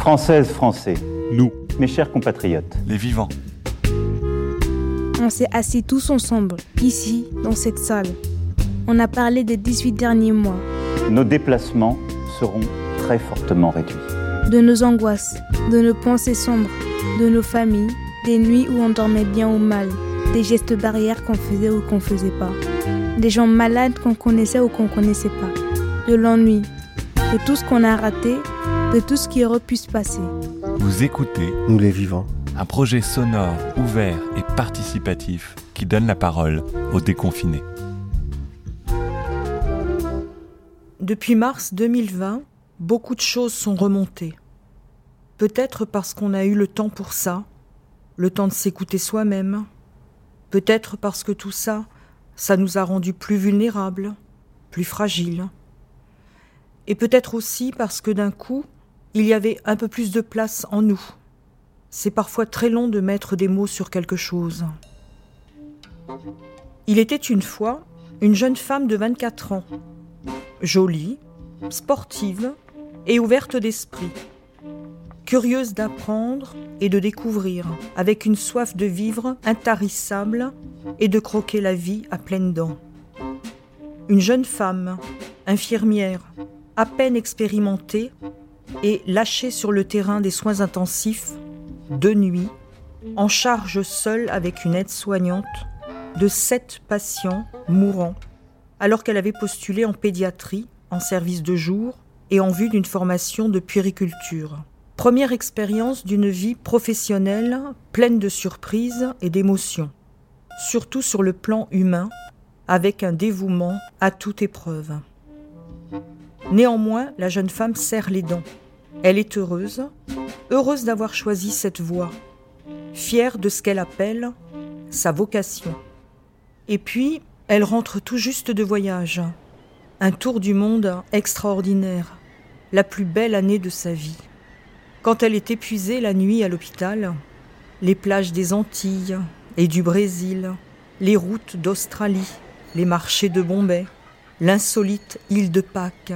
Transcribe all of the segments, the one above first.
Françaises, Français, Nous, mes chers compatriotes, les vivants. On s'est assis tous ensemble, ici, dans cette salle. On a parlé des 18 derniers mois, nos déplacements seront très fortement réduits. de nos angoisses, de nos pensées sombres, de nos familles, des nuits où on dormait bien ou mal, des gestes barrières qu'on faisait ou qu'on faisait pas, des gens malades qu'on connaissait ou qu'on connaissait pas, de l'ennui, de tout ce qu'on a raté, de tout ce qui aurait pu se passer. Vous écoutez Nous les vivants. un projet sonore, ouvert et participatif qui donne la parole aux déconfinés. Depuis mars 2020, beaucoup de choses sont remontées. Peut-être parce qu'on a eu le temps pour ça, le temps de s'écouter soi-même. Peut-être parce que tout ça, ça nous a rendus plus vulnérables, plus fragiles. Et peut-être aussi parce que d'un coup, il y avait un peu plus de place en nous. C'est parfois très long de mettre des mots sur quelque chose. Il était une fois une jeune femme de 24 ans, jolie, sportive et ouverte d'esprit, curieuse d'apprendre et de découvrir, avec une soif de vivre intarissable et de croquer la vie à pleines dents. Une jeune femme, infirmière, à peine expérimentée et lâchée sur le terrain des soins intensifs, de nuit, en charge seule avec une aide-soignante, de sept patients mourants alors qu'elle avait postulé en pédiatrie, en service de jour et en vue d'une formation de puériculture. Première expérience d'une vie professionnelle pleine de surprises et d'émotions, surtout sur le plan humain, avec un dévouement à toute épreuve. Néanmoins, la jeune femme serre les dents. Elle est heureuse, heureuse d'avoir choisi cette voie, fière de ce qu'elle appelle sa vocation. Et puis, elle rentre tout juste de voyage. Un tour du monde extraordinaire, la plus belle année de sa vie. Quand elle est épuisée la nuit à l'hôpital, les plages des Antilles et du Brésil, les routes d'Australie, les marchés de Bombay, l'insolite île de Pâques.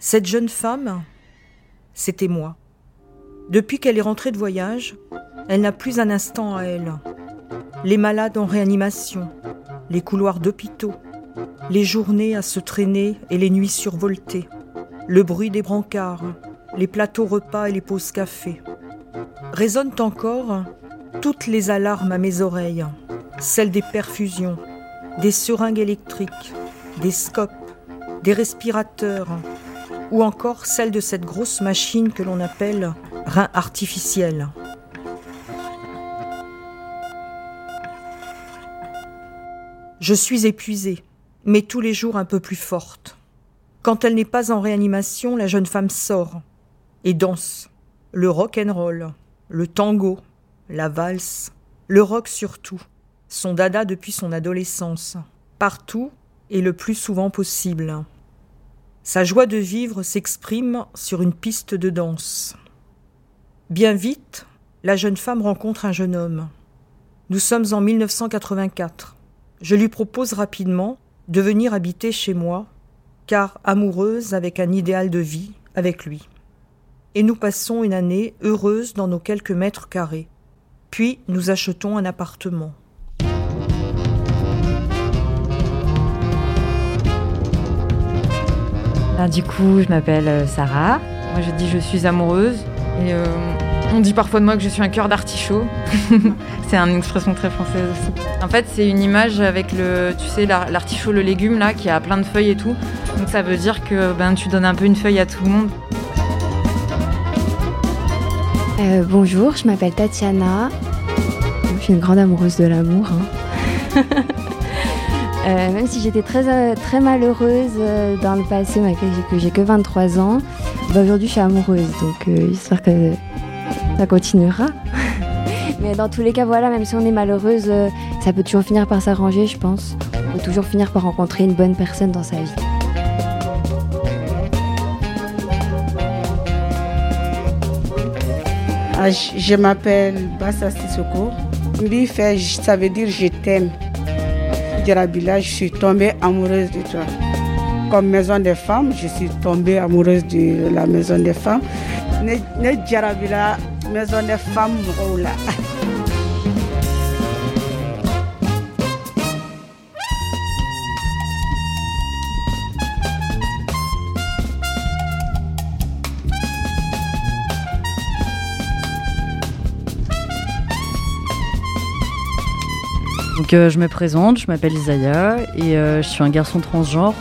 Cette jeune femme, c'était moi. Depuis qu'elle est rentrée de voyage, elle n'a plus un instant à elle les malades en réanimation, les couloirs d'hôpitaux, les journées à se traîner et les nuits survoltées, le bruit des brancards, les plateaux repas et les pauses café. Résonnent encore toutes les alarmes à mes oreilles, celles des perfusions, des seringues électriques, des scopes, des respirateurs, ou encore celles de cette grosse machine que l'on appelle rein artificiel. Je suis épuisée, mais tous les jours un peu plus forte. Quand elle n'est pas en réanimation, la jeune femme sort et danse. Le rock and roll, le tango, la valse, le rock surtout, son dada depuis son adolescence, partout et le plus souvent possible. Sa joie de vivre s'exprime sur une piste de danse. Bien vite, la jeune femme rencontre un jeune homme. Nous sommes en 1984. Je lui propose rapidement de venir habiter chez moi, car amoureuse avec un idéal de vie avec lui. Et nous passons une année heureuse dans nos quelques mètres carrés. Puis nous achetons un appartement. Ben, du coup, je m'appelle euh, Sarah. Moi, je dis je suis amoureuse. Et euh, on dit parfois de moi que je suis un cœur d'artichaut. c'est une expression très française aussi. En fait, c'est une image avec le, tu sais, l'ar- l'artichaut, le légume là, qui a plein de feuilles et tout. Donc ça veut dire que ben tu donnes un peu une feuille à tout le monde. Euh, bonjour, je m'appelle Tatiana. Je suis une grande amoureuse de l'amour. hein. Euh, même si j'étais très, euh, très malheureuse euh, dans le passé, que j'ai- que j'ai que 23 ans, bah, aujourd'hui je suis amoureuse, donc j'espère que ça continuera. Mais dans tous les cas, voilà, même si on est malheureuse, ça peut toujours finir par s'arranger, je pense. On peut toujours finir par rencontrer une bonne personne dans sa vie. Ah, je m'appelle Bassa Sissoko. Lui ça veut dire je t'aime. Je suis tombée amoureuse de toi. comme maison des femmes. Je suis tombée amoureuse de la maison des femmes. Ne maison des femmes Donc euh, je me présente, je m'appelle Isaiah et euh, je suis un garçon transgenre.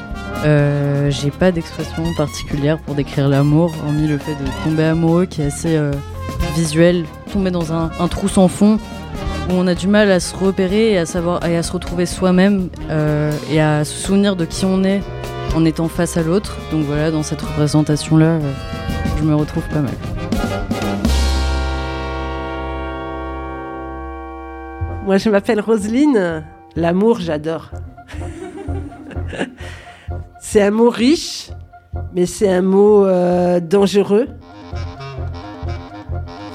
Euh, j'ai pas d'expression particulière pour décrire l'amour, hormis le fait de tomber amoureux qui est assez visuel, tomber dans un, trou sans fond où on a du mal à se repérer et à savoir et à se retrouver soi-même et à se souvenir de qui on est en étant face à l'autre. Donc voilà, dans cette représentation là, je me retrouve pas mal. Moi, je m'appelle Roselyne. L'amour, j'adore. c'est un mot riche, mais c'est un mot euh, dangereux.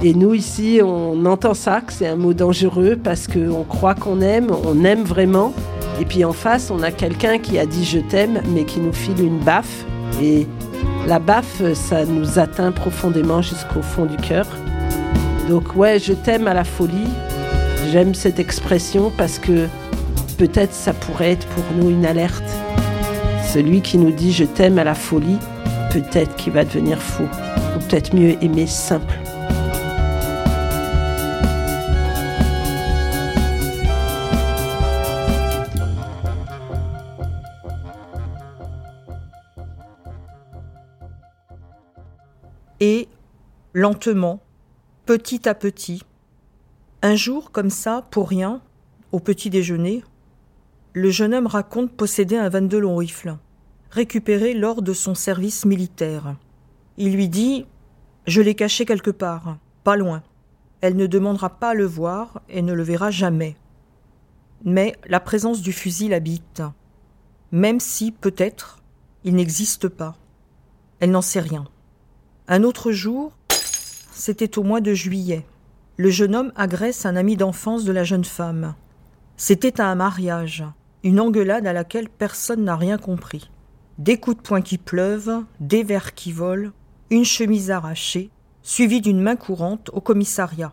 Et nous, ici, on entend ça, que c'est un mot dangereux parce qu'on croit qu'on aime, on aime vraiment. Et puis en face, on a quelqu'un qui a dit je t'aime, mais qui nous file une baffe. Et la baffe, ça nous atteint profondément jusqu'au fond du cœur. Donc ouais, je t'aime à la folie. J'aime cette expression parce que peut-être ça pourrait être pour nous une alerte. Celui qui nous dit je t'aime à la folie, peut-être qu'il va devenir fou. Ou peut-être mieux aimer simple. Et lentement, petit à petit, un jour, comme ça, pour rien, au petit déjeuner, le jeune homme raconte posséder un 22 long rifle, récupéré lors de son service militaire. Il lui dit Je l'ai caché quelque part, pas loin. Elle ne demandera pas à le voir et ne le verra jamais. Mais la présence du fusil l'habite, même si, peut-être, il n'existe pas. Elle n'en sait rien. Un autre jour, c'était au mois de juillet le jeune homme agresse un ami d'enfance de la jeune femme. C'était un mariage, une engueulade à laquelle personne n'a rien compris. Des coups de poing qui pleuvent, des verres qui volent, une chemise arrachée, suivie d'une main courante au commissariat,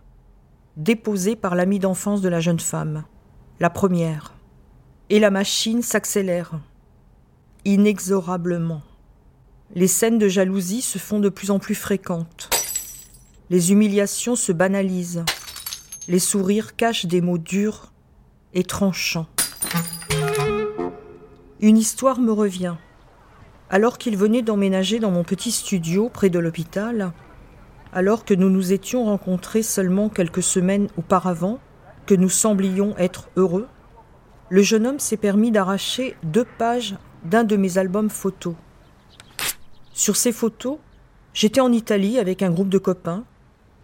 déposée par l'ami d'enfance de la jeune femme. La première. Et la machine s'accélère. Inexorablement. Les scènes de jalousie se font de plus en plus fréquentes. Les humiliations se banalisent. Les sourires cachent des mots durs et tranchants. Une histoire me revient. Alors qu'il venait d'emménager dans mon petit studio près de l'hôpital, alors que nous nous étions rencontrés seulement quelques semaines auparavant, que nous semblions être heureux, le jeune homme s'est permis d'arracher deux pages d'un de mes albums photos. Sur ces photos, j'étais en Italie avec un groupe de copains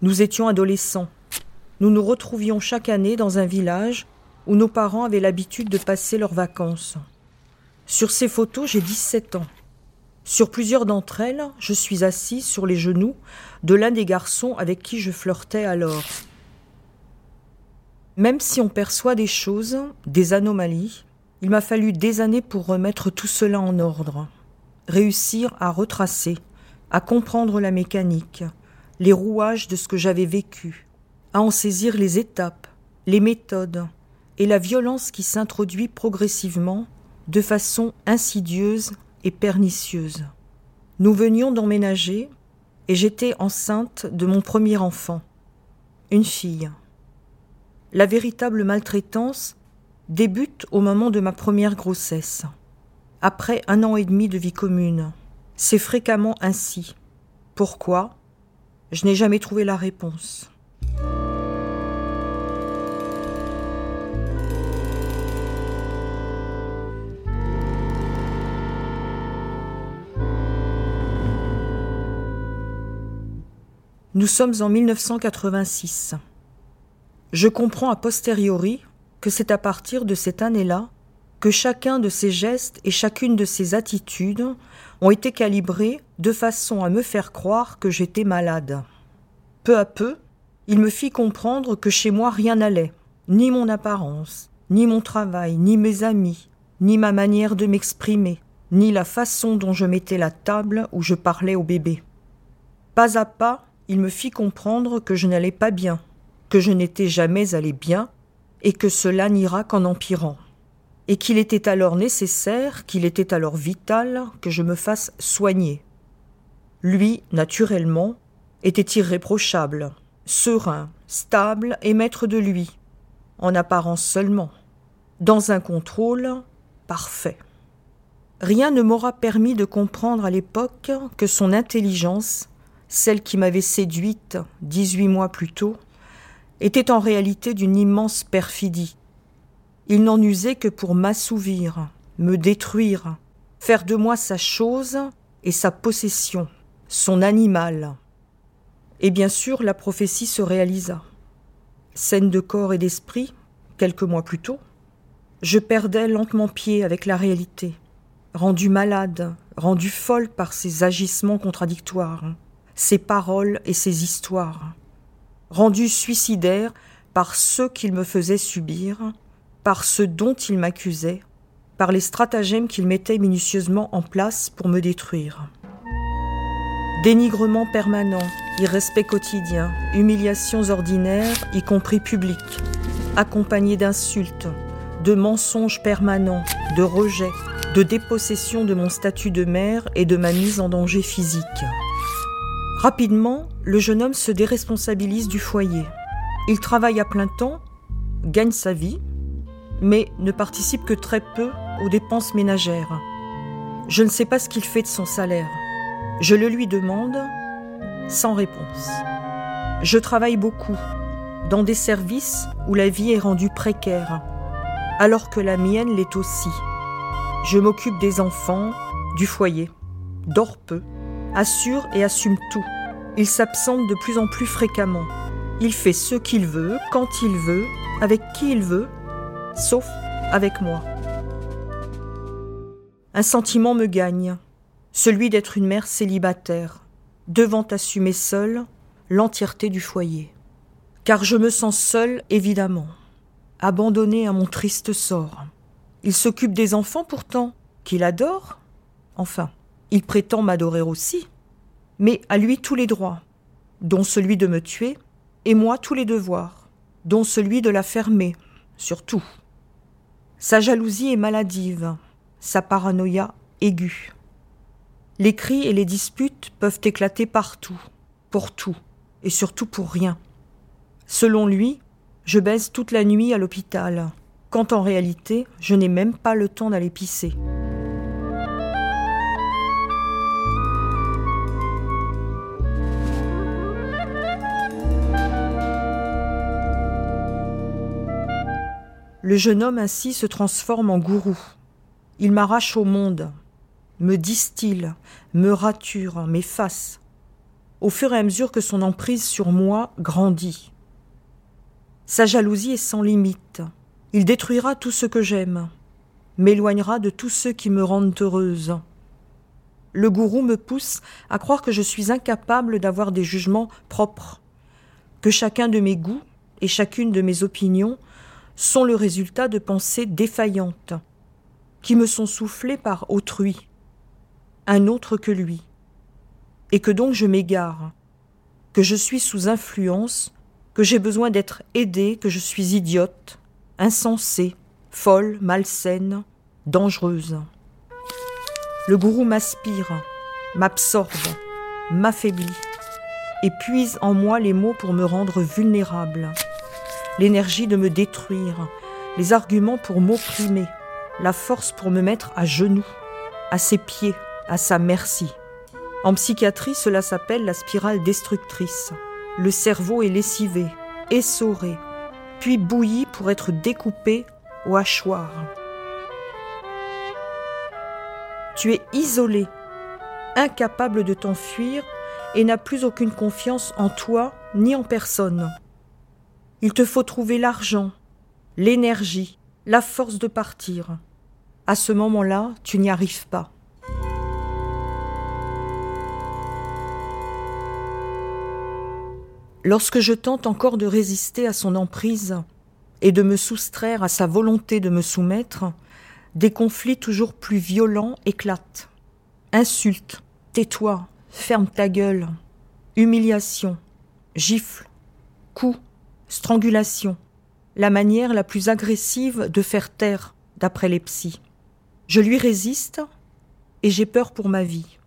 nous étions adolescents. Nous nous retrouvions chaque année dans un village où nos parents avaient l'habitude de passer leurs vacances. Sur ces photos, j'ai 17 ans. Sur plusieurs d'entre elles, je suis assis sur les genoux de l'un des garçons avec qui je flirtais alors. Même si on perçoit des choses, des anomalies, il m'a fallu des années pour remettre tout cela en ordre, réussir à retracer, à comprendre la mécanique, les rouages de ce que j'avais vécu, à en saisir les étapes, les méthodes et la violence qui s'introduit progressivement de façon insidieuse et pernicieuse. Nous venions d'emménager et j'étais enceinte de mon premier enfant, une fille. La véritable maltraitance débute au moment de ma première grossesse, après un an et demi de vie commune. C'est fréquemment ainsi. Pourquoi? Je n'ai jamais trouvé la réponse. Nous sommes en 1986. Je comprends a posteriori que c'est à partir de cette année-là que chacun de ces gestes et chacune de ces attitudes ont été calibrés de façon à me faire croire que j'étais malade. Peu à peu, il me fit comprendre que chez moi rien n'allait, ni mon apparence, ni mon travail, ni mes amis, ni ma manière de m'exprimer, ni la façon dont je mettais la table où je parlais au bébé. Pas à pas, il me fit comprendre que je n'allais pas bien, que je n'étais jamais allé bien, et que cela n'ira qu'en empirant, et qu'il était alors nécessaire, qu'il était alors vital que je me fasse soigner. Lui, naturellement, était irréprochable, serein, stable et maître de lui, en apparence seulement, dans un contrôle parfait. Rien ne m'aura permis de comprendre à l'époque que son intelligence, celle qui m'avait séduite dix-huit mois plus tôt, était en réalité d'une immense perfidie. Il n'en usait que pour m'assouvir, me détruire, faire de moi sa chose et sa possession, son animal. Et bien sûr, la prophétie se réalisa. Scène de corps et d'esprit, quelques mois plus tôt, je perdais lentement pied avec la réalité, rendue malade, rendue folle par ses agissements contradictoires, ses paroles et ses histoires rendu suicidaire par ceux qu'il me faisait subir, par ceux dont il m'accusait, par les stratagèmes qu'il mettait minutieusement en place pour me détruire. Dénigrement permanent, irrespect quotidien, humiliations ordinaires, y compris publiques, accompagnés d'insultes, de mensonges permanents, de rejets, de dépossession de mon statut de mère et de ma mise en danger physique. Rapidement, le jeune homme se déresponsabilise du foyer. Il travaille à plein temps, gagne sa vie, mais ne participe que très peu aux dépenses ménagères. Je ne sais pas ce qu'il fait de son salaire. Je le lui demande sans réponse. Je travaille beaucoup, dans des services où la vie est rendue précaire, alors que la mienne l'est aussi. Je m'occupe des enfants, du foyer, dors peu, assure et assume tout. Il s'absente de plus en plus fréquemment. Il fait ce qu'il veut, quand il veut, avec qui il veut, sauf avec moi. Un sentiment me gagne, celui d'être une mère célibataire, devant assumer seule l'entièreté du foyer. Car je me sens seule, évidemment, abandonnée à mon triste sort. Il s'occupe des enfants pourtant, qu'il adore. Enfin, il prétend m'adorer aussi, mais à lui tous les droits, dont celui de me tuer, et moi tous les devoirs, dont celui de la fermer, surtout. Sa jalousie est maladive, sa paranoïa aiguë. Les cris et les disputes peuvent éclater partout, pour tout, et surtout pour rien. Selon lui, je baise toute la nuit à l'hôpital, quand en réalité, je n'ai même pas le temps d'aller pisser. Le jeune homme ainsi se transforme en gourou. Il m'arrache au monde, me distille, me rature, m'efface, au fur et à mesure que son emprise sur moi grandit. Sa jalousie est sans limite. Il détruira tout ce que j'aime, m'éloignera de tous ceux qui me rendent heureuse. Le gourou me pousse à croire que je suis incapable d'avoir des jugements propres, que chacun de mes goûts et chacune de mes opinions sont le résultat de pensées défaillantes, qui me sont soufflées par autrui, un autre que lui, et que donc je m'égare, que je suis sous influence, que j'ai besoin d'être aidée, que je suis idiote, insensée, folle, malsaine, dangereuse. Le gourou m'aspire, m'absorbe, m'affaiblit, et puise en moi les mots pour me rendre vulnérable l'énergie de me détruire, les arguments pour m'opprimer, la force pour me mettre à genoux, à ses pieds, à sa merci. En psychiatrie, cela s'appelle la spirale destructrice. Le cerveau est lessivé, essoré, puis bouilli pour être découpé au hachoir. Tu es isolé, incapable de t'enfuir et n'as plus aucune confiance en toi ni en personne. Il te faut trouver l'argent, l'énergie, la force de partir. À ce moment-là, tu n'y arrives pas. Lorsque je tente encore de résister à son emprise et de me soustraire à sa volonté de me soumettre, Des conflits toujours plus violents éclatent. Insultes, tais-toi, ferme ta gueule, humiliation, gifle, coups, strangulation, la manière la plus agressive de faire taire, d'après les psys. Je lui résiste et j'ai peur pour ma vie.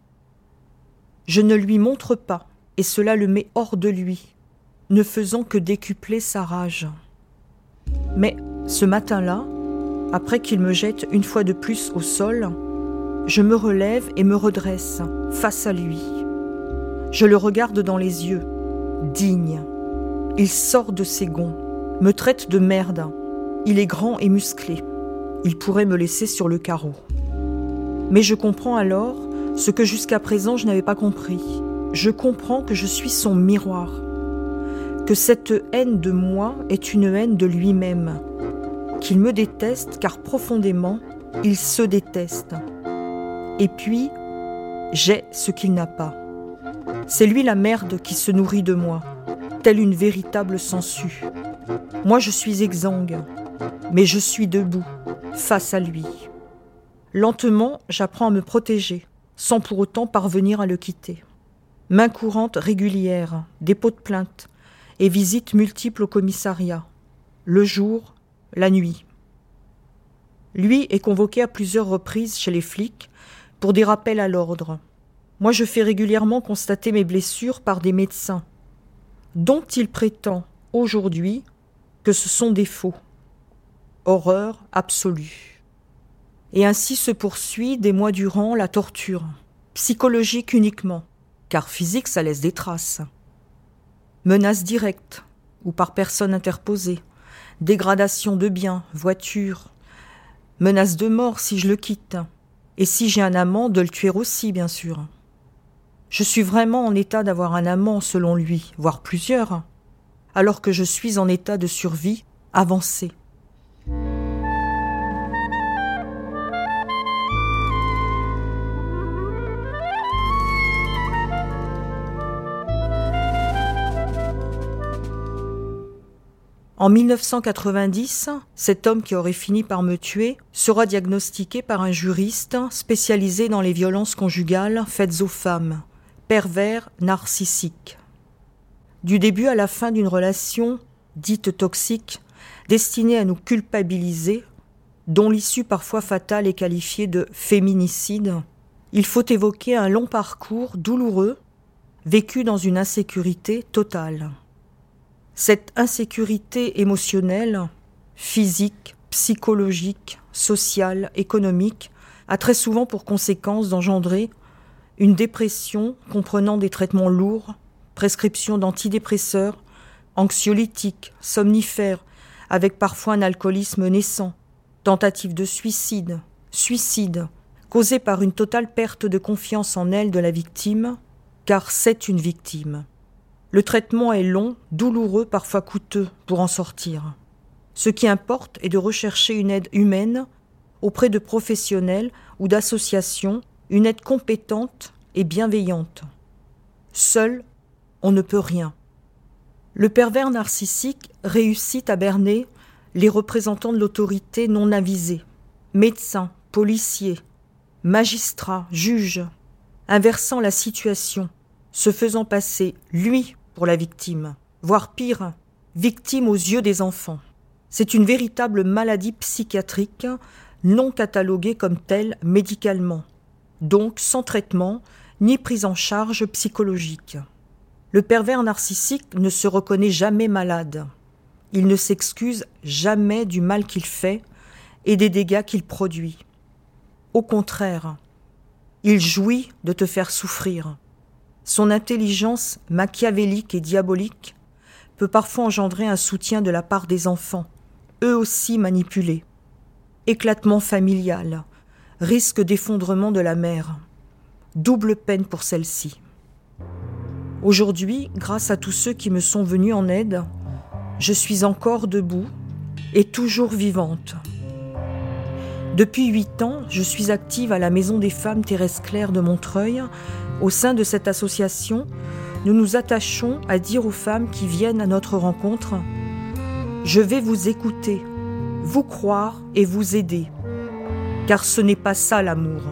Je ne lui montre pas, et cela le met hors de lui, ne faisant que décupler sa rage. Mais ce matin-là, après qu'il me jette une fois de plus au sol, je me relève et me redresse face à lui. Je le regarde dans les yeux, digne. Il sort de ses gonds, me traite de merde. Il est grand et musclé. Il pourrait me laisser sur le carreau. Mais je comprends alors ce que jusqu'à présent je n'avais pas compris. Je comprends que je suis son miroir, que cette haine de moi est une haine de lui-même, qu'il me déteste car profondément, il se déteste. Et puis, j'ai ce qu'il n'a pas. C'est lui la merde qui se nourrit de moi, telle une véritable sangsue. Moi je suis exsangue, mais je suis debout, face à lui. Lentement, j'apprends à me protéger, sans pour autant parvenir à le quitter. Main courante régulière, dépôt de plainte, et visites multiples au commissariat, le jour, la nuit. Lui est convoqué à plusieurs reprises chez les flics pour des rappels à l'ordre. Moi, je fais régulièrement constater mes blessures par des médecins, dont il prétend aujourd'hui que ce sont des faux. Horreur absolue. Et ainsi se poursuit des mois durant la torture, psychologique uniquement, car physique ça laisse des traces. Menaces directes ou par personne interposée, dégradation de biens, voitures, menace de mort si je le quitte, et si j'ai un amant, de le tuer aussi, bien sûr. Je suis vraiment en état d'avoir un amant, selon lui, voire plusieurs, alors que je suis en état de survie avancée. En 1990, cet homme qui aurait fini par me tuer sera diagnostiqué par un juriste spécialisé dans les violences conjugales faites aux femmes, pervers narcissique. Du début à la fin d'une relation dite toxique, destinée à nous culpabiliser, dont l'issue parfois fatale est qualifiée de féminicide, il faut évoquer un long parcours douloureux, vécu dans une insécurité totale. Cette insécurité émotionnelle, physique, psychologique, sociale, économique, a très souvent pour conséquence d'engendrer une dépression comprenant des traitements lourds, prescription d'antidépresseurs, anxiolytiques, somnifères, avec parfois un alcoolisme naissant, tentative de suicide, suicide, causé par une totale perte de confiance en elle de la victime, car c'est une victime. Le traitement est long, douloureux, parfois coûteux pour en sortir. Ce qui importe est de rechercher une aide humaine auprès de professionnels ou d'associations, une aide compétente et bienveillante. Seul, on ne peut rien. Le pervers narcissique réussit à berner les représentants de l'autorité non avisés, médecins, policiers, magistrats, juges, inversant la situation, se faisant passer, lui, pour la victime, voire pire, victime aux yeux des enfants. C'est une véritable maladie psychiatrique non cataloguée comme telle médicalement, donc sans traitement ni prise en charge psychologique. Le pervers narcissique ne se reconnaît jamais malade. Il ne s'excuse jamais du mal qu'il fait et des dégâts qu'il produit. Au contraire, il jouit de te faire souffrir. Son intelligence machiavélique et diabolique peut parfois engendrer un soutien de la part des enfants, eux aussi manipulés. Éclatement familial, risque d'effondrement de la mère. Double peine pour celle-ci. Aujourd'hui, grâce à tous ceux qui me sont venus en aide, je suis encore debout et toujours vivante. Depuis huit ans, je suis active à la Maison des femmes Thérèse Claire de Montreuil au sein de cette association, nous nous attachons à dire aux femmes qui viennent à notre rencontre Je vais vous écouter, vous croire et vous aider. Car ce n'est pas ça l'amour.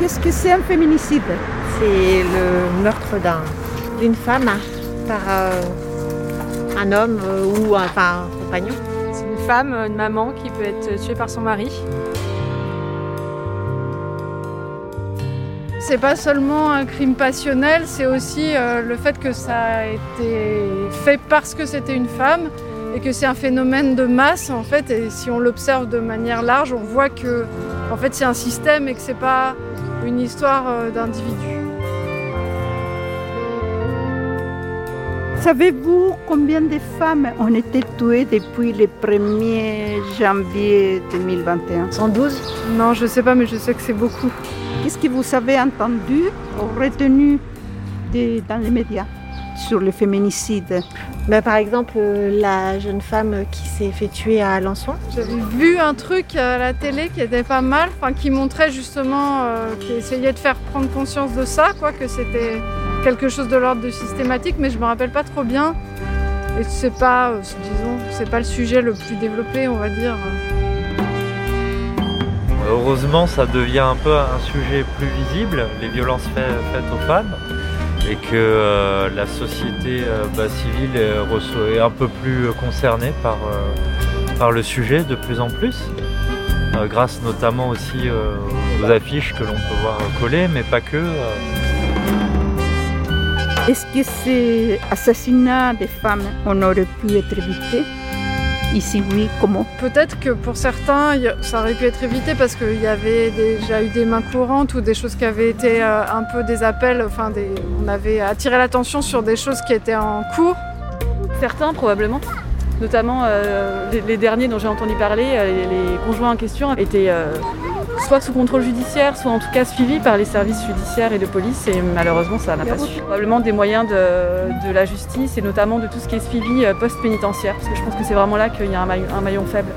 Qu'est-ce que c'est un féminicide? C'est le meurtre d'une femme par euh, un homme euh, ou enfin, un compagnon. C'est une femme, une maman qui peut être tuée par son mari. C'est pas seulement un crime passionnel, c'est aussi euh, le fait que ça a été fait parce que c'était une femme et que c'est un phénomène de masse en fait. Et si on l'observe de manière large, on voit que en fait c'est un système et que c'est pas une histoire euh, d'individu. Savez-vous combien de femmes ont été tuées depuis le 1er janvier 2021 112 Non, je sais pas, mais je sais que c'est beaucoup. Qu'est-ce que vous avez entendu ou retenu de- dans les médias sur le féminicide? Bah, Par exemple, euh, la jeune femme qui s'est fait tuer à Alençon. J'avais vu un truc à la télé qui était pas mal, enfin qui montrait justement, euh, qui essayait de faire prendre conscience de ça, quoi, que c'était quelque chose de l'ordre de systématique, mais je me rappelle pas trop bien. Et c'est pas, euh, disons, c'est pas le sujet le plus développé, on va dire. Heureusement, ça devient un peu un sujet plus visible, les violences fait- faites aux femmes, et que euh, la société euh, bah, civile est, reço- est un peu plus euh, concernée par, euh, par le sujet de plus en plus, euh, grâce notamment aussi euh, aux affiches que l'on peut voir collées, mais pas que. euh. Est-ce que ces assassinats des femmes on aurait pu être évités? Et si oui, comment Peut-être que pour certains, ça aurait pu être évité parce qu'il y avait déjà eu des mains courantes ou des choses qui avaient été euh, un peu des appels, enfin des, on avait attiré l'attention sur des choses qui étaient en cours. Certains probablement, notamment euh, les, les derniers dont j'ai entendu parler, euh, les, les conjoints en question étaient euh, soit sous contrôle judiciaire, soit en tout cas suivis par les services judiciaires et de police et malheureusement ça n'a pas su. Probablement des moyens de, de la justice et notamment de tout ce qui est suivi euh, post-pénitentiaire parce que je pense que c'est vraiment là qu'il y a un maillon, un maillon faible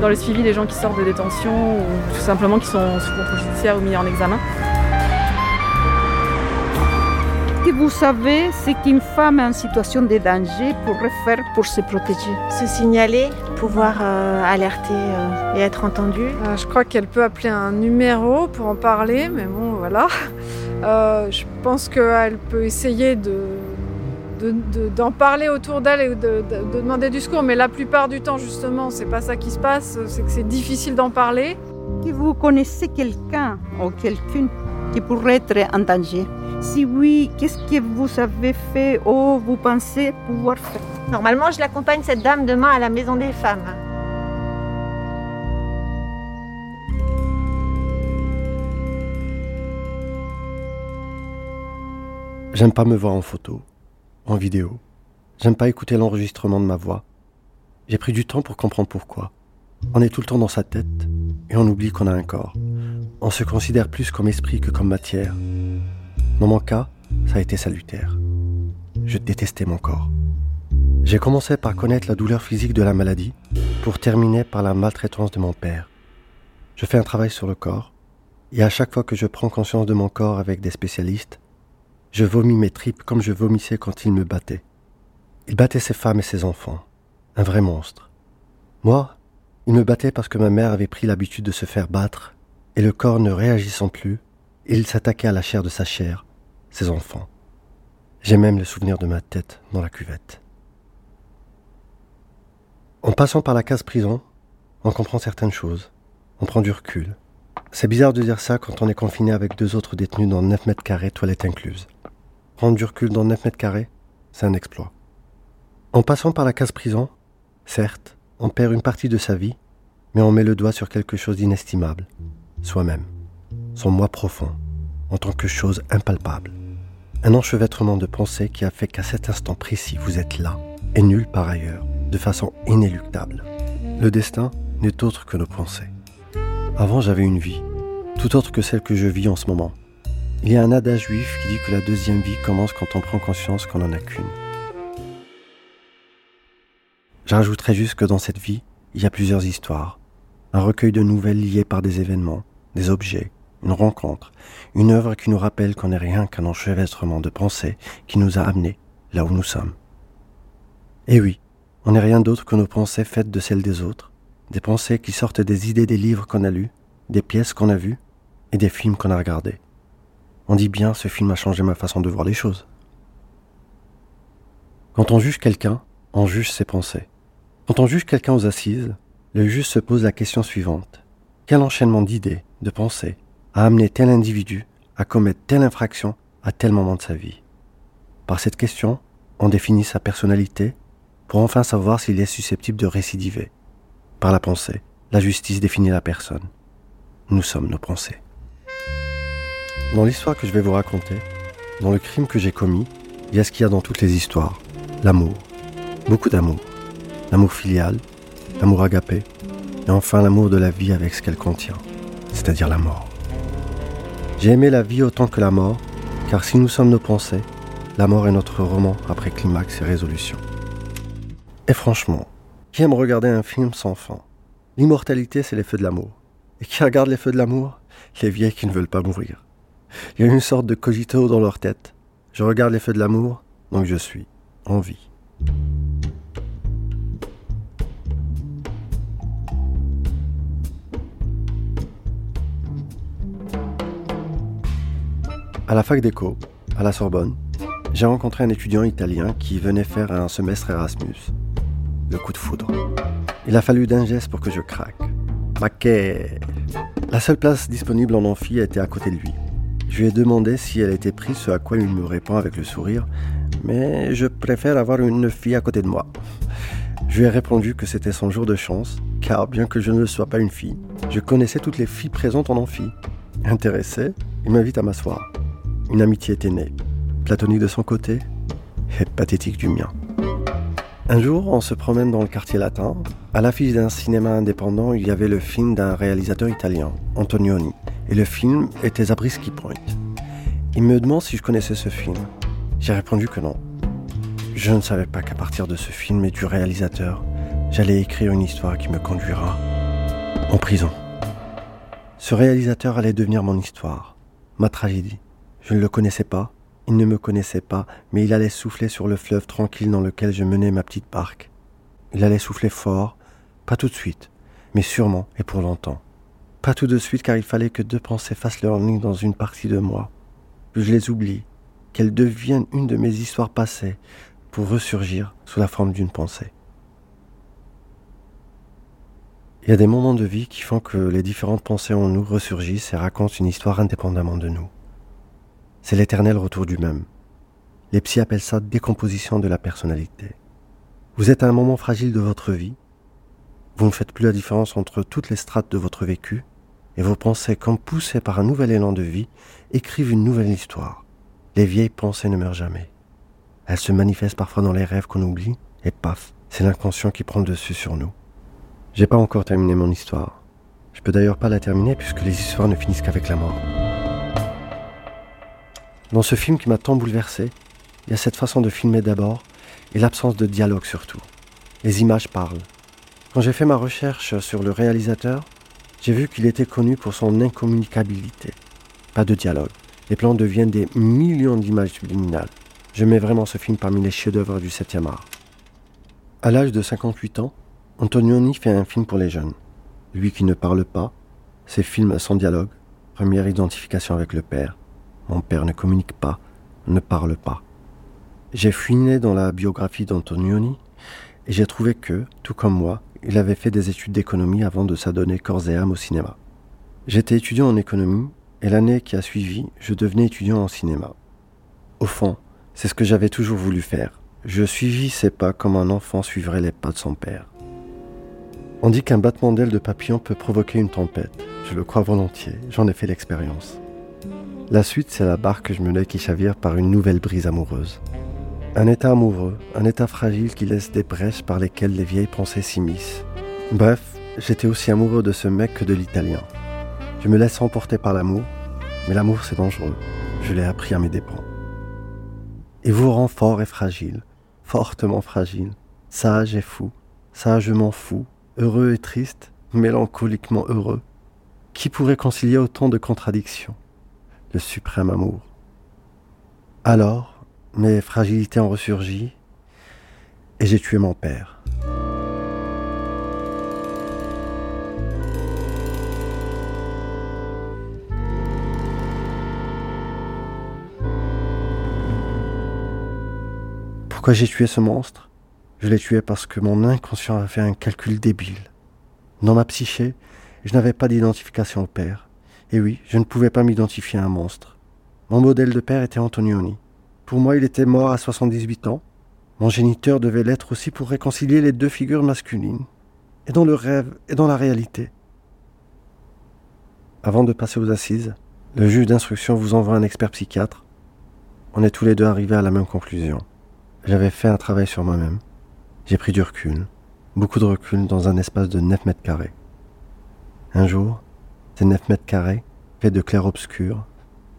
dans le suivi des gens qui sortent de détention ou tout simplement qui sont sous contrôle judiciaire ou mis en examen. Vous savez ce qu'une femme en situation de danger pourrait faire pour se protéger Se signaler, pouvoir euh, alerter euh, et être entendue. Euh, je crois qu'elle peut appeler un numéro pour en parler, mais bon, voilà. Euh, je pense qu'elle peut essayer de, de- de- d'en parler autour d'elle et de, de- de demander du secours, mais la plupart du temps, justement, c'est pas ça qui se passe, c'est que c'est difficile d'en parler. Que vous connaissez quelqu'un ou quelqu'une qui pourrait être en danger Si oui, qu'est-ce que vous avez fait ou vous pensez pouvoir faire? Normalement, je l'accompagne cette dame demain à la maison des femmes. J'aime pas me voir en photo, en vidéo. J'aime pas écouter l'enregistrement de ma voix. J'ai pris du temps pour comprendre pourquoi. On est tout le temps dans sa tête et on oublie qu'on a un corps. On se considère plus comme esprit que comme matière. Dans mon cas, ça a été salutaire. Je détestais mon corps. J'ai commencé par connaître la douleur physique de la maladie pour terminer par la maltraitance de mon père. Je fais un travail sur le corps et à chaque fois que je prends conscience de mon corps avec des spécialistes, je vomis mes tripes comme je vomissais quand il me battait. Il battait ses femmes et ses enfants. Un vrai monstre. Moi, il me battait parce que ma mère avait pris l'habitude de se faire battre, et le corps ne réagissant plus, il s'attaquait à la chair de sa chair, ses enfants. J'ai même le souvenir de ma tête dans la cuvette. En passant par la case prison, on comprend certaines choses. On prend du recul. C'est bizarre de dire ça quand on est confiné avec deux autres détenus dans 9 mètres carrés, toilettes incluses. Prendre du recul dans 9 mètres carrés, c'est un exploit. En passant par la case prison, certes, on perd une partie de sa vie, mais on met le doigt sur quelque chose d'inestimable, soi-même, son moi profond, en tant que chose impalpable. Un enchevêtrement de pensées qui a fait qu'à cet instant précis, vous êtes là, et nul par ailleurs, de façon inéluctable. Le destin n'est autre que nos pensées. Avant, j'avais une vie, tout autre que celle que je vis en ce moment. Il y a un adage juif qui dit que la deuxième vie commence quand on prend conscience qu'on n'en a qu'une. J'ajouterais juste que dans cette vie, il y a plusieurs histoires, un recueil de nouvelles liées par des événements, des objets, une rencontre, une œuvre qui nous rappelle qu'on n'est rien qu'un enchevêtrement de pensées qui nous a amenés là où nous sommes. Et oui, on n'est rien d'autre que nos pensées faites de celles des autres, des pensées qui sortent des idées des livres qu'on a lus, des pièces qu'on a vues et des films qu'on a regardés. On dit bien ce film a changé ma façon de voir les choses. Quand on juge quelqu'un, on juge ses pensées. Quand on juge quelqu'un aux assises, le juge se pose la question suivante. Quel enchaînement d'idées, de pensées, a amené tel individu à commettre telle infraction à tel moment de sa vie? Par cette question, on définit sa personnalité pour enfin savoir s'il est susceptible de récidiver. Par la pensée, la justice définit la personne. Nous sommes nos pensées. Dans l'histoire que je vais vous raconter, dans le crime que j'ai commis, il y a ce qu'il y a dans toutes les histoires. L'amour. Beaucoup d'amour. L'amour filial, l'amour agapé, et enfin l'amour de la vie avec ce qu'elle contient, c'est-à-dire la mort. J'ai aimé la vie autant que la mort, car si nous sommes nos pensées, la mort est notre roman après climax et résolution. Et franchement, qui aime regarder un film sans fin? L'immortalité, c'est les feux de l'amour. Et qui regarde les feux de l'amour? Les vieilles qui ne veulent pas mourir. Il y a une sorte de cogito dans leur tête. Je regarde les feux de l'amour, donc je suis en vie. À la fac d'éco, à la Sorbonne, j'ai rencontré un étudiant italien qui venait faire un semestre Erasmus. Le coup de foudre. Il a fallu d'un geste pour que je craque. Maquet La seule place disponible en amphi était à côté de lui. Je lui ai demandé si elle était prise, ce à quoi il me répond avec le sourire Mais je préfère avoir une fille à côté de moi. Je lui ai répondu que c'était son jour de chance, car bien que je ne sois pas une fille, je connaissais toutes les filles présentes en amphi. Intéressé, il m'invite à m'asseoir. Une amitié était née, platonique de son côté et pathétique du mien. Un jour, on se promène dans le quartier latin. À l'affiche d'un cinéma indépendant, il y avait le film d'un réalisateur italien, Antonioni, et le film était Zabriskie Point. Il me demande si je connaissais ce film. J'ai répondu que non. Je ne savais pas qu'à partir de ce film et du réalisateur, j'allais écrire une histoire qui me conduira en prison. Ce réalisateur allait devenir mon histoire, ma tragédie. Je ne le connaissais pas, il ne me connaissait pas, mais il allait souffler sur le fleuve tranquille dans lequel je menais ma petite barque. Il allait souffler fort, pas tout de suite, mais sûrement et pour longtemps. Pas tout de suite car il fallait que deux pensées fassent leur nid dans une partie de moi, que je les oublie, qu'elles deviennent une de mes histoires passées, pour ressurgir sous la forme d'une pensée. Il y a des moments de vie qui font que les différentes pensées en nous ressurgissent et racontent une histoire indépendamment de nous. C'est l'éternel retour du même. Les psys appellent ça décomposition de la personnalité. Vous êtes à un moment fragile de votre vie. Vous ne faites plus la différence entre toutes les strates de votre vécu et vos pensées, comme poussées par un nouvel élan de vie, écrivent une nouvelle histoire. Les vieilles pensées ne meurent jamais. Elles se manifestent parfois dans les rêves qu'on oublie et paf, c'est l'inconscient qui prend le dessus sur nous. J'ai pas encore terminé mon histoire. Je peux d'ailleurs pas la terminer puisque les histoires ne finissent qu'avec la mort. Dans ce film qui m'a tant bouleversé, il y a cette façon de filmer d'abord et l'absence de dialogue surtout. Les images parlent. Quand j'ai fait ma recherche sur le réalisateur, j'ai vu qu'il était connu pour son incommunicabilité. Pas de dialogue. Les plans deviennent des millions d'images subliminales. Je mets vraiment ce film parmi les chefs-d'œuvre du 7e art. À l'âge de 58 ans, Antonioni fait un film pour les jeunes. Lui qui ne parle pas, ses films sans dialogue, première identification avec le père, mon père ne communique pas, ne parle pas. J'ai fouiné dans la biographie d'Antonioni et j'ai trouvé que, tout comme moi, il avait fait des études d'économie avant de s'adonner corps et âme au cinéma. J'étais étudiant en économie et l'année qui a suivi, je devenais étudiant en cinéma. Au fond, c'est ce que j'avais toujours voulu faire. Je suivis ses pas comme un enfant suivrait les pas de son père. On dit qu'un battement d'aile de papillon peut provoquer une tempête. Je le crois volontiers, j'en ai fait l'expérience. La suite, c'est la barque que je menais qui chavire par une nouvelle brise amoureuse. Un état amoureux, un état fragile qui laisse des brèches par lesquelles les vieilles pensées s'immiscent. Bref, j'étais aussi amoureux de ce mec que de l'italien. Je me laisse emporter par l'amour, mais l'amour c'est dangereux. Je l'ai appris à mes dépens. Il vous rend fort et fragile, fortement fragile, sage et fou, sagement fou, heureux et triste, mélancoliquement heureux. Qui pourrait concilier autant de contradictions? Le suprême amour. Alors, mes fragilités ont ressurgi et j'ai tué mon père. Pourquoi j'ai tué ce monstre? Je l'ai tué parce que mon inconscient a fait un calcul débile. Dans ma psyché, je n'avais pas d'identification au père. Et oui, je ne pouvais pas m'identifier à un monstre. Mon modèle de père était Antonioni. Pour moi, il était mort à 78 ans. Mon géniteur devait l'être aussi pour réconcilier les deux figures masculines, et dans le rêve et dans la réalité. Avant de passer aux assises, le juge d'instruction vous envoie un expert psychiatre. On est tous les deux arrivés à la même conclusion. J'avais fait un travail sur moi-même. J'ai pris du recul, beaucoup de recul dans un espace de 9 mètres carrés. Un jour, ces 9 mètres carrés, faits de clair-obscur,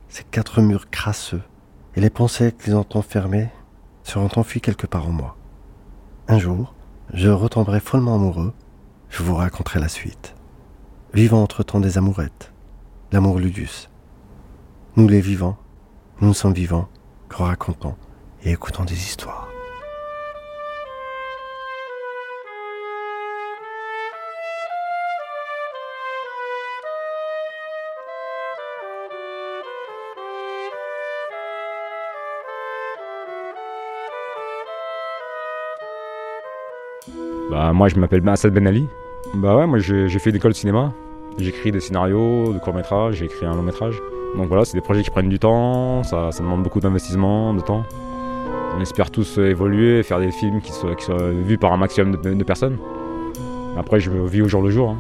ces quatre murs crasseux, et les pensées qu'ils ont enfermés seront enfuis quelque part en moi. Un jour, je retomberai follement amoureux, je vous raconterai la suite. Vivant entre-temps des amourettes, l'amour ludus. Nous les vivants, nous sommes vivants, que racontons et écoutons des histoires. Bah moi je m'appelle Assad Ben Ali. Bah ouais moi j'ai fait une école de cinéma. J'écris des scénarios, de courts métrages, j'ai écrit un long métrage. Donc voilà, c'est des projets qui prennent du temps, ça, demande beaucoup d'investissement, de temps. On espère tous évoluer, faire des films qui soient, vus par un maximum de, personnes. Après, je vis au jour le jour. hein.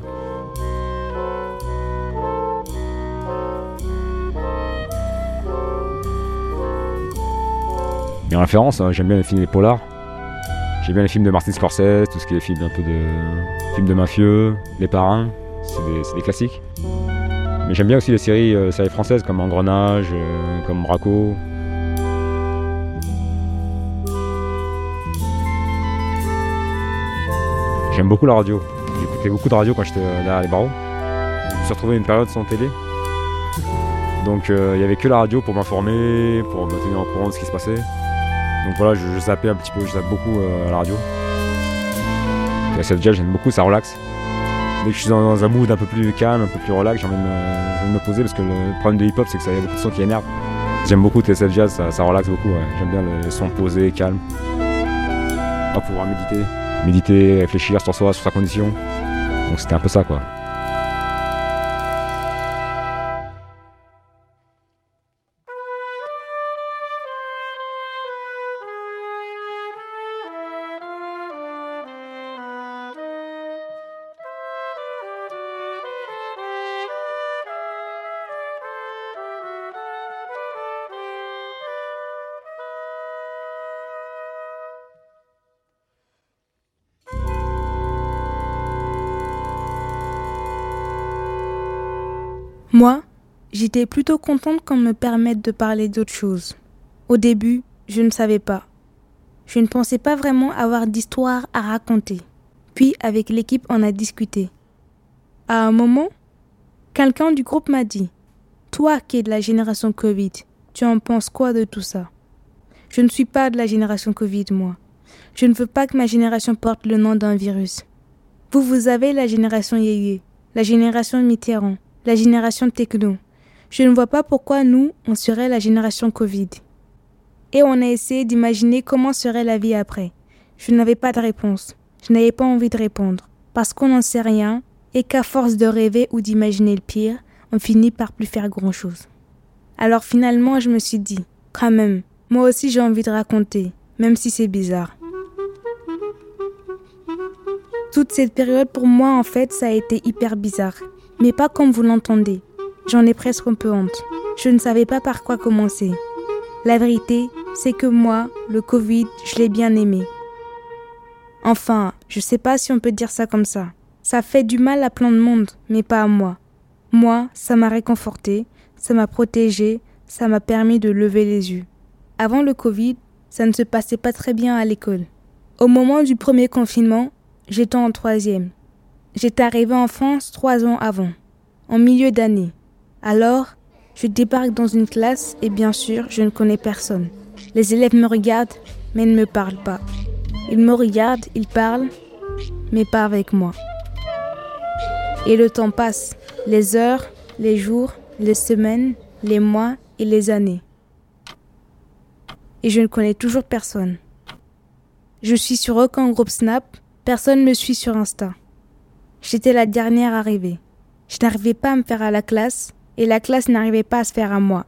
En référence, hein, j'aime bien les films des polars. J'aime bien les films de Martin Scorsese, tout ce qui est films un peu de films de mafieux, les parrains, c'est des, classiques. Mais j'aime bien aussi les séries, euh, françaises comme Engrenage, euh, comme Braco. J'aime beaucoup la radio. J'écoutais beaucoup de radio quand j'étais euh, derrière les barreaux. Je me suis retrouvé une période sans télé. Donc euh, il y avait que la radio pour m'informer, pour me tenir au courant de ce qui se passait. Donc voilà, je, zappais un petit peu, je zappe beaucoup euh, à la radio. La jazz, j'aime beaucoup, ça relaxe. Dès que je suis dans, un mood un peu plus calme, un peu plus relax, j'ai envie de me, poser parce que le problème de hip-hop, c'est que ça y a beaucoup de sons qui énervent. J'aime beaucoup TSF Jazz, ça, relaxe beaucoup. J'aime bien le son posé, calme. Pour pouvoir méditer. Méditer, réfléchir sur soi, sur sa condition. Donc c'était un peu ça quoi. J'étais plutôt contente qu'on me permette de parler d'autre chose. Au début, je ne savais pas. Je ne pensais pas vraiment avoir d'histoire à raconter. Puis, avec l'équipe, on a discuté. À un moment, quelqu'un du groupe m'a dit Toi qui es de la génération Covid, tu en penses quoi de tout ça? Je ne suis pas de la génération Covid, moi. Je ne veux pas que ma génération porte le nom d'un virus. Vous, vous avez la génération Yéyé, la génération Mitterrand, la génération techno. Je ne vois pas pourquoi nous, on serait la génération Covid. Et on a essayé d'imaginer comment serait la vie après. Je n'avais pas de réponse. Je n'avais pas envie de répondre. Parce qu'on n'en sait rien et qu'à force de rêver ou d'imaginer le pire, on finit par plus faire grand chose. Alors finalement, je me suis dit, quand même, moi aussi j'ai envie de raconter, même si c'est bizarre. Toute cette période pour moi, en fait, ça a été hyper bizarre mais pas comme vous l'entendez. J'en ai presque un peu honte. Je ne savais pas par quoi commencer. La vérité, c'est que moi, le Covid, je l'ai bien aimé. Enfin, je sais pas si on peut dire ça comme ça. Ça fait du mal à plein de monde, mais pas à moi. Moi, ça m'a réconforté, ça m'a protégé, ça m'a permis de lever les yeux. Avant le Covid, ça ne se passait pas très bien à l'école. Au moment du premier confinement, j'étais en troisième. J'étais arrivée en France trois ans avant. en milieu d'année. Alors, je débarque dans une classe et bien sûr, je ne connais personne. Les élèves me regardent, mais ne me parlent pas. Ils me regardent, ils parlent, mais pas avec moi. Et le temps passe, les heures, les jours, les semaines, les mois et les années. Et je ne connais toujours personne. Je suis sur aucun groupe Snap, personne ne me suit sur Insta. J'étais la dernière arrivée. Je n'arrivais pas à me faire à la classe et la classe n'arrivait pas à se faire à moi.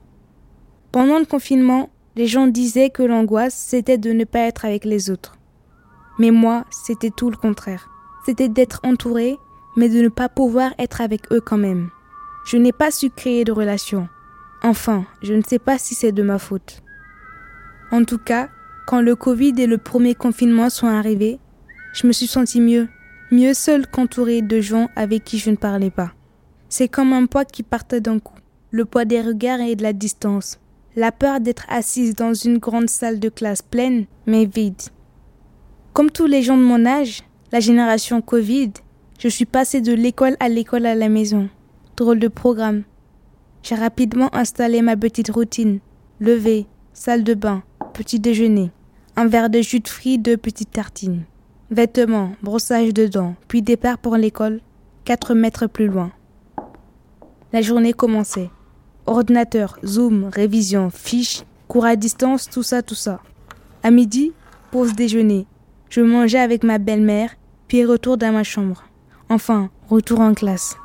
Pendant le confinement, les gens disaient que l'angoisse, c'était de ne pas être avec les autres. Mais moi, c'était tout le contraire. C'était d'être entouré, mais de ne pas pouvoir être avec eux quand même. Je n'ai pas su créer de relations. Enfin, je ne sais pas si c'est de ma faute. En tout cas, quand le Covid et le premier confinement sont arrivés, je me suis sentie mieux, mieux seule qu'entourée de gens avec qui je ne parlais pas. C'est comme un poids qui partait d'un coup, le poids des regards et de la distance, la peur d'être assise dans une grande salle de classe pleine, mais vide. Comme tous les gens de mon âge, la génération Covid, je suis passée de l'école à l'école à la maison. Drôle de programme. J'ai rapidement installé ma petite routine. Lever, salle de bain, petit déjeuner, un verre de jus de fruits, deux petites tartines. Vêtements, brossage de dents, puis départ pour l'école, quatre mètres plus loin. La journée commençait. Ordinateur, Zoom, révision, fiches, cours à distance, tout ça, tout ça. À midi, pause déjeuner. Je mangeais avec ma belle-mère, puis retour dans ma chambre. Enfin, retour en classe.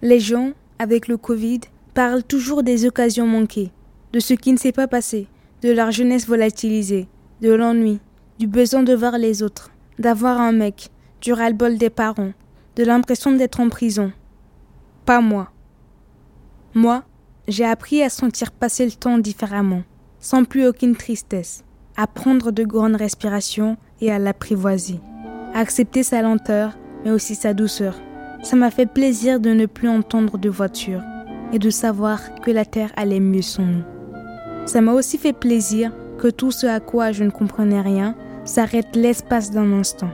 Les gens, avec le Covid, parlent toujours des occasions manquées, de ce qui ne s'est pas passé, de leur jeunesse volatilisée, de l'ennui, du besoin de voir les autres, d'avoir un mec, du ras-le-bol des parents, de l'impression d'être en prison. Pas moi. Moi, j'ai appris à sentir passer le temps différemment, sans plus aucune tristesse, à prendre de grandes respirations et à l'apprivoiser, à accepter sa lenteur, mais aussi sa douceur, ça m'a fait plaisir de ne plus entendre de voiture et de savoir que la terre allait mieux sans nous. Ça m'a aussi fait plaisir que tout ce à quoi je ne comprenais rien s'arrête l'espace d'un instant.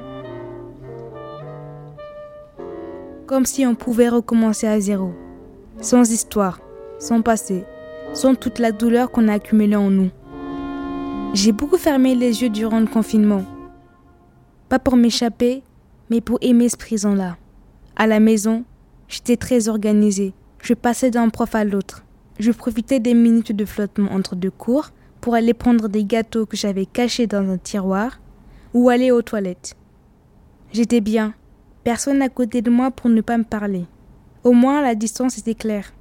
Comme si on pouvait recommencer à zéro, sans histoire, sans passé, sans toute la douleur qu'on a accumulée en nous. J'ai beaucoup fermé les yeux durant le confinement. Pas pour m'échapper, mais pour aimer ce prison-là. À la maison, j'étais très organisée. Je passais d'un prof à l'autre. Je profitais des minutes de flottement entre deux cours pour aller prendre des gâteaux que j'avais cachés dans un tiroir ou aller aux toilettes. J'étais bien, personne à côté de moi pour ne pas me parler. Au moins la distance était claire.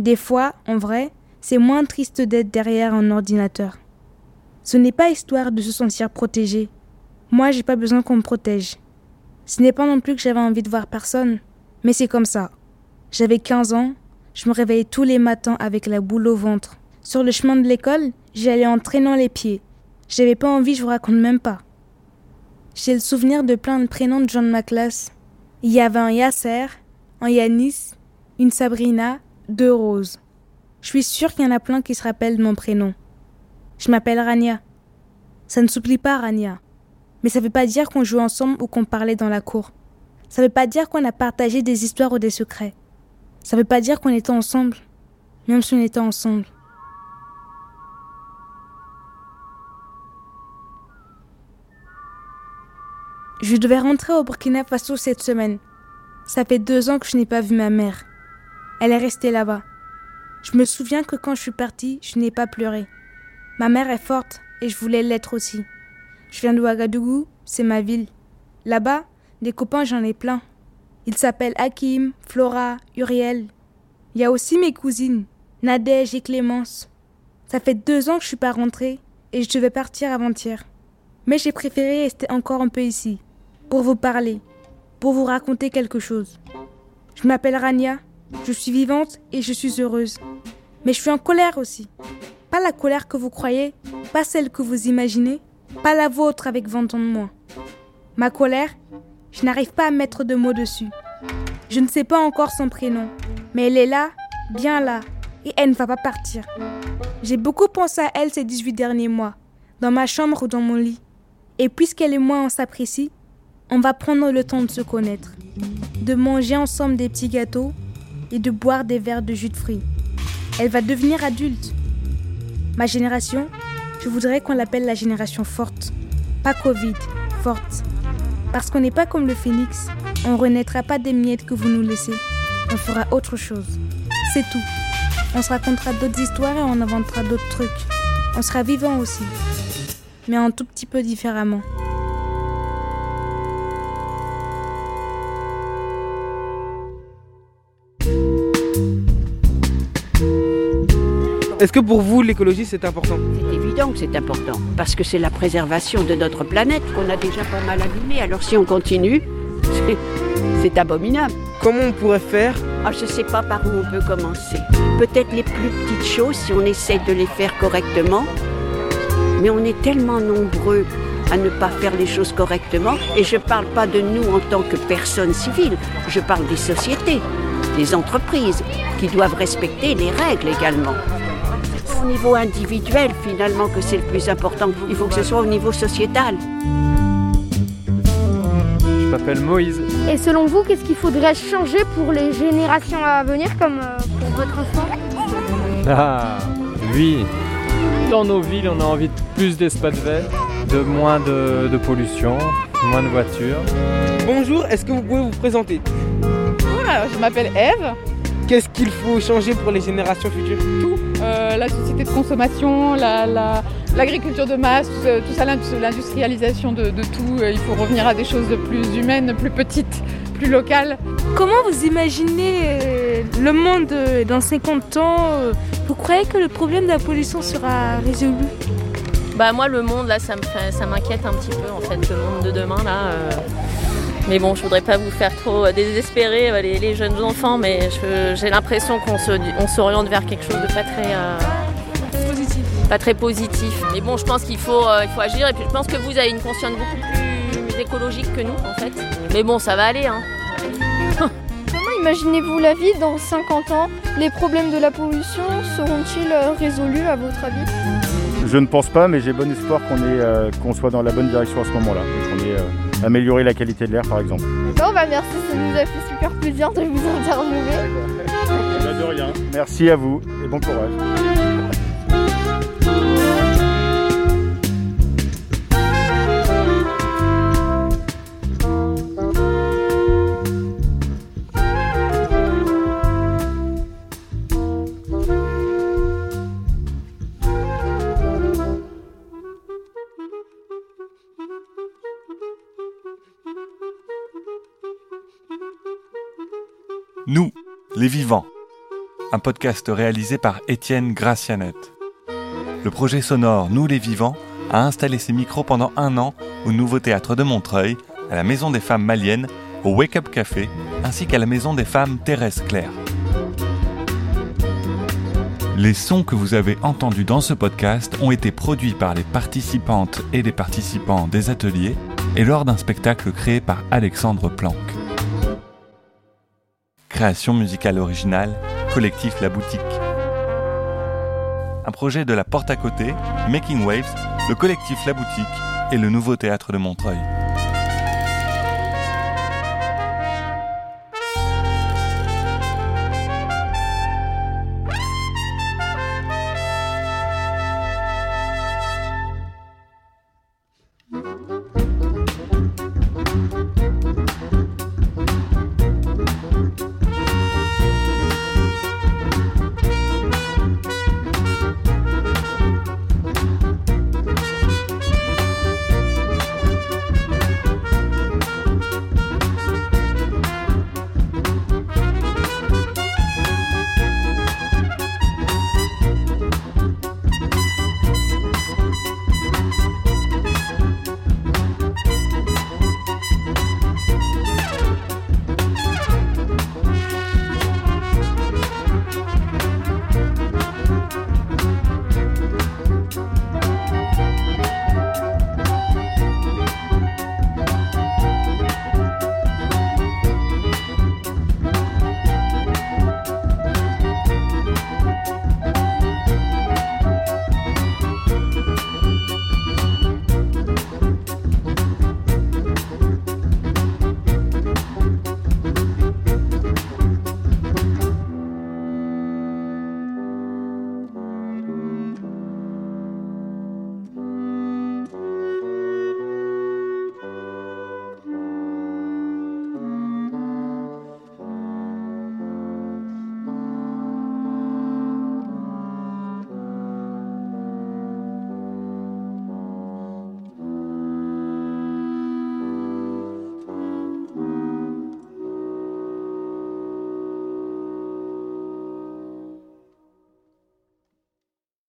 Des fois, en vrai, c'est moins triste d'être derrière un ordinateur. Ce n'est pas histoire de se sentir protégé. Moi, j'ai pas besoin qu'on me protège. Ce n'est pas non plus que j'avais envie de voir personne, mais c'est comme ça. J'avais 15 ans, je me réveillais tous les matins avec la boule au ventre. Sur le chemin de l'école, j'y allais en traînant les pieds. J'avais pas envie, je vous raconte même pas. J'ai le souvenir de plein de prénoms de gens de ma classe. Il y avait un Yasser, un Yanis, une Sabrina, deux Roses. Je suis sûre qu'il y en a plein qui se rappellent de mon prénom. Je m'appelle Rania. Ça ne s'oublie pas, Rania. Mais ça ne veut pas dire qu'on joue ensemble ou qu'on parlait dans la cour. Ça ne veut pas dire qu'on a partagé des histoires ou des secrets. Ça veut pas dire qu'on était ensemble, même si on était ensemble. Je devais rentrer au Burkina Faso cette semaine. Ça fait deux ans que je n'ai pas vu ma mère. Elle est restée là-bas. Je me souviens que quand je suis partie, je n'ai pas pleuré. Ma mère est forte et je voulais l'être aussi. Je viens de Ouagadougou, c'est ma ville. Là-bas, des copains, j'en ai plein. Ils s'appellent Hakim, Flora, Uriel. Il y a aussi mes cousines, Nadège et Clémence. Ça fait deux ans que je suis pas rentrée et je devais partir avant-hier. Mais j'ai préféré rester encore un peu ici, pour vous parler, pour vous raconter quelque chose. Je m'appelle Rania, je suis vivante et je suis heureuse. Mais je suis en colère aussi. Pas la colère que vous croyez, pas celle que vous imaginez, pas la vôtre avec 20 ans de moins. Ma colère, je n'arrive pas à mettre de mots dessus. Je ne sais pas encore son prénom, mais elle est là, bien là, Et elle ne va pas partir. J'ai beaucoup pensé à elle ces 18 derniers mois, dans ma chambre ou dans mon lit. Et puisqu'elle et moi on s'apprécie, on va prendre le temps de se connaître, de manger ensemble des petits gâteaux et de boire des verres de jus de fruits. Elle va devenir adulte. Ma génération, je voudrais qu'on l'appelle la génération forte. Pas Covid, forte. Parce qu'on n'est pas comme le phénix. On ne renaîtra pas des miettes que vous nous laissez. On fera autre chose. C'est tout. On se racontera d'autres histoires et on inventera d'autres trucs. On sera vivant aussi. Mais un tout petit peu différemment. Est-ce que pour vous, l'écologie, c'est important C'est évident que c'est important, parce que c'est la préservation de notre planète qu'on a déjà pas mal abîmée. Alors si on continue, c'est abominable. Comment on pourrait faire ah, Je ne sais pas par où on peut commencer. Peut-être les plus petites choses, si on essaie de les faire correctement. Mais on est tellement nombreux à ne pas faire les choses correctement. Et je ne parle pas de nous en tant que personnes civiles, je parle des sociétés, des entreprises, qui doivent respecter les règles également au niveau individuel finalement que c'est le plus important. Il faut que ce soit au niveau sociétal. Je m'appelle Moïse. Et selon vous, qu'est-ce qu'il faudrait changer pour les générations à venir comme euh, pour votre enfant Ah, oui. Dans nos villes, on a envie de plus d'espace vert, de moins de, de pollution, moins de voitures. Bonjour, est-ce que vous pouvez vous présenter? Voilà, je m'appelle Eve. Qu'est-ce qu'il faut changer pour les générations futures Tout. Euh, la société de consommation, l'agriculture de masse, tout ça, l'industrialisation de, tout. Euh, il faut revenir à des choses plus humaines, plus petites, plus locales. Comment vous imaginez euh, le monde dans 50 ans Vous croyez que le problème de la pollution sera résolu? Bah moi le monde là ça m'inquiète un petit peu en fait le monde de demain là mais bon, je voudrais pas vous faire trop désespérer euh, les, jeunes enfants, mais j'ai l'impression qu'on s'oriente vers quelque chose de pas très euh, positif. Pas très positif. Mais bon, je pense qu'il faut, euh, il faut agir. Et puis je pense que vous avez une conscience beaucoup plus écologique que nous, en fait. Mais bon, ça va aller. Hein. Comment imaginez-vous la vie dans 50 ans? Les problèmes de la pollution seront-ils résolus à votre avis? Je ne pense pas, mais j'ai bon espoir qu'on soit dans la bonne direction à ce moment-là améliorer la qualité de l'air par exemple. Bon bah merci, ça nous a fait super plaisir de vous interviewer. Bah, de rien. Merci à vous et bon courage. Nous, les vivants, un podcast réalisé par Étienne Gracianet. Le projet sonore Nous les vivants a installé ses micros pendant un an au Nouveau Théâtre de Montreuil, à la Maison des Femmes Maliennes, au Wake Up Café, ainsi qu'à la Maison des Femmes Thérèse Claire. Les sons que vous avez entendus dans ce podcast ont été produits par les participantes et les participants des ateliers et lors d'un spectacle créé par Alexandre Planck. Création musicale originale, collectif La Boutique. Un projet de la porte à côté, Making Waves, le collectif La Boutique et le nouveau théâtre de Montreuil.